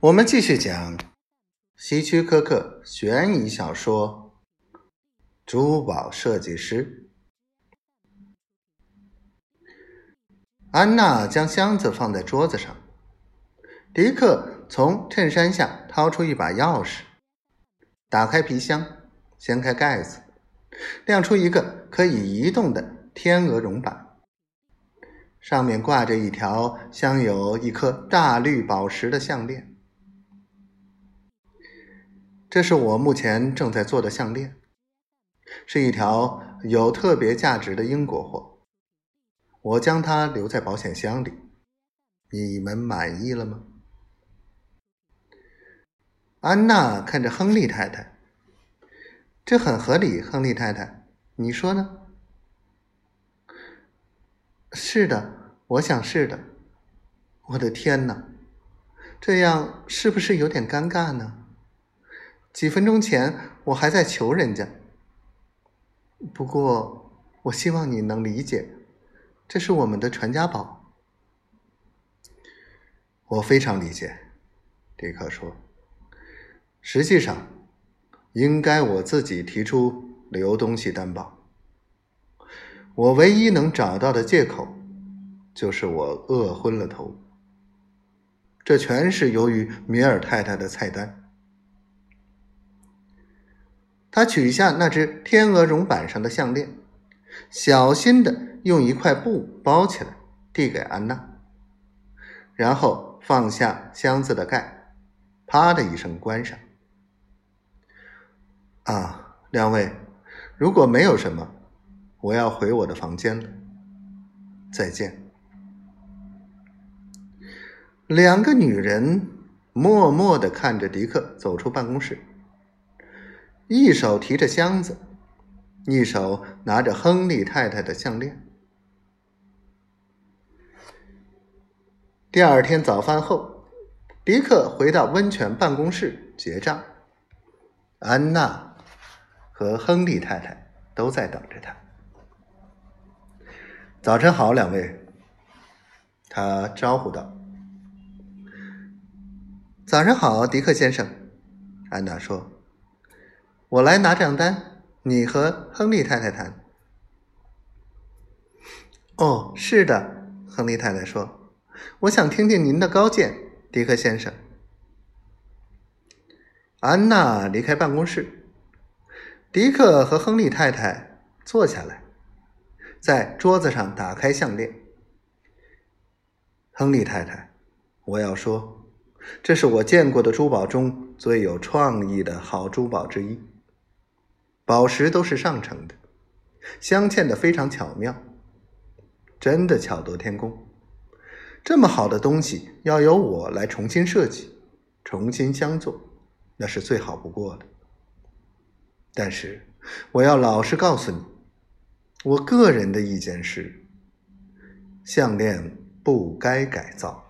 我们继续讲希区柯克悬疑小说《珠宝设计师》。安娜将箱子放在桌子上，迪克从衬衫下掏出一把钥匙，打开皮箱，掀开盖子，亮出一个可以移动的天鹅绒板，上面挂着一条镶有一颗大绿宝石的项链。这是我目前正在做的项链，是一条有特别价值的英国货。我将它留在保险箱里。你们满意了吗？安娜看着亨利太太，这很合理。亨利太太，你说呢？是的，我想是的。我的天哪，这样是不是有点尴尬呢？几分钟前，我还在求人家。不过，我希望你能理解，这是我们的传家宝。我非常理解，迪克说。实际上，应该我自己提出留东西担保。我唯一能找到的借口，就是我饿昏了头。这全是由于米尔太太的菜单。他取下那只天鹅绒板上的项链，小心的用一块布包起来，递给安娜，然后放下箱子的盖，啪的一声关上。啊，两位，如果没有什么，我要回我的房间了。再见。两个女人默默的看着迪克走出办公室。一手提着箱子，一手拿着亨利太太的项链。第二天早饭后，迪克回到温泉办公室结账。安娜和亨利太太都在等着他。早晨好，两位，他招呼道。早上好，迪克先生，安娜说。我来拿账单，你和亨利太太谈。哦，是的，亨利太太说：“我想听听您的高见，迪克先生。”安娜离开办公室，迪克和亨利太太坐下来，在桌子上打开项链。亨利太太，我要说，这是我见过的珠宝中最有创意的好珠宝之一。宝石都是上乘的，镶嵌的非常巧妙，真的巧夺天工。这么好的东西要由我来重新设计、重新镶做，那是最好不过的。但是我要老实告诉你，我个人的意见是，项链不该改造。